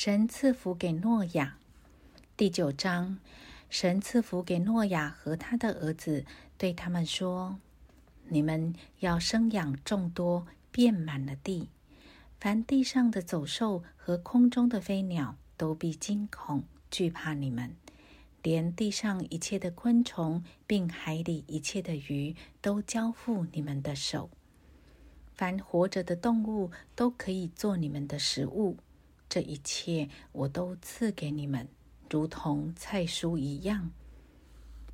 神赐福给诺亚。第九章，神赐福给诺亚和他的儿子，对他们说：“你们要生养众多，遍满了地。凡地上的走兽和空中的飞鸟，都必惊恐惧怕你们；连地上一切的昆虫，并海里一切的鱼，都交付你们的手。凡活着的动物，都可以做你们的食物。”这一切我都赐给你们，如同菜蔬一样。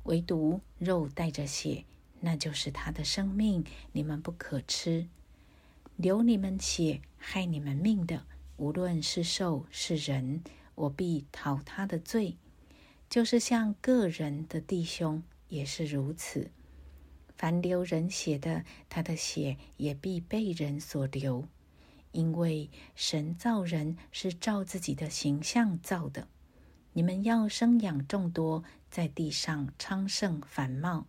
唯独肉带着血，那就是他的生命，你们不可吃。流你们血、害你们命的，无论是兽是人，我必讨他的罪。就是像个人的弟兄也是如此。凡流人血的，他的血也必被人所流。因为神造人是照自己的形象造的，你们要生养众多，在地上昌盛繁茂。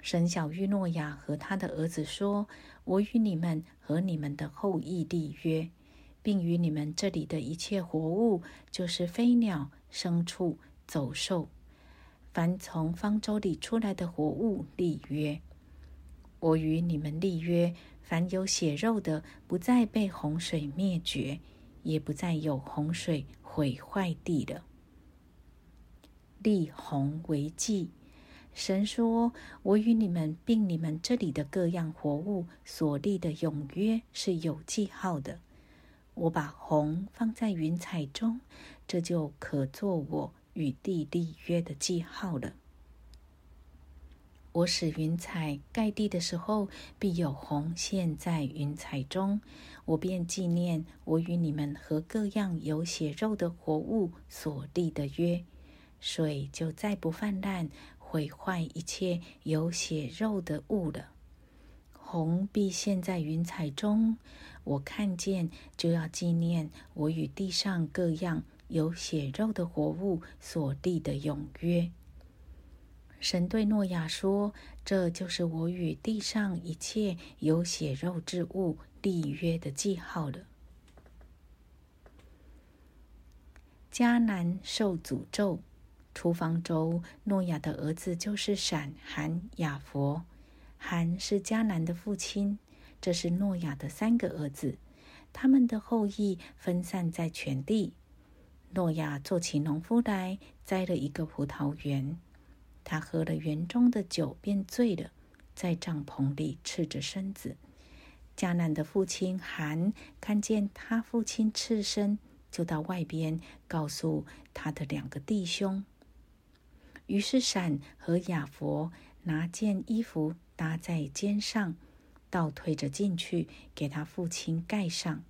神小玉诺亚和他的儿子说：“我与你们和你们的后裔立约，并与你们这里的一切活物，就是飞鸟、牲畜、走兽，凡从方舟里出来的活物立约。我与你们立约。”凡有血肉的，不再被洪水灭绝，也不再有洪水毁坏地了。立洪为祭，神说：“我与你们并你们这里的各样活物所立的永约是有记号的。我把红放在云彩中，这就可做我与地立约的记号了。”我使云彩盖地的时候，必有虹现，在云彩中。我便纪念我与你们和各样有血肉的活物所立的约，水就再不泛滥，毁坏一切有血肉的物了。红必现，在云彩中。我看见，就要纪念我与地上各样有血肉的活物所立的永约。神对诺亚说：“这就是我与地上一切有血肉之物立约的记号了。”迦南受诅咒，出方舟。诺亚的儿子就是闪、含、雅佛。含是迦南的父亲，这是诺亚的三个儿子，他们的后裔分散在全地。诺亚做起农夫来，栽了一个葡萄园。他喝了园中的酒，便醉了，在帐篷里赤着身子。迦南的父亲韩看见他父亲赤身，就到外边告诉他的两个弟兄。于是闪和雅佛拿件衣服搭在肩上，倒退着进去给他父亲盖上。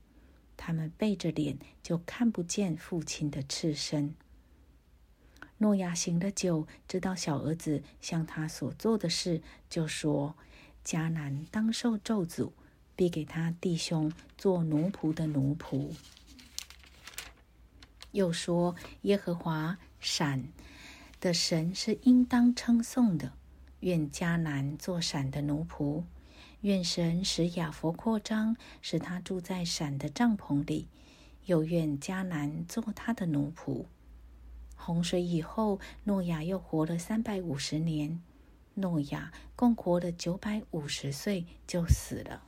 他们背着脸，就看不见父亲的赤身。诺亚醒了酒，知道小儿子向他所做的事，就说：“迦南当受咒诅，必给他弟兄做奴仆的奴仆。”又说：“耶和华闪的神是应当称颂的，愿迦南做闪的奴仆，愿神使亚佛扩张，使他住在闪的帐篷里，又愿迦南做他的奴仆。”洪水以后，诺亚又活了三百五十年。诺亚共活了九百五十岁，就死了。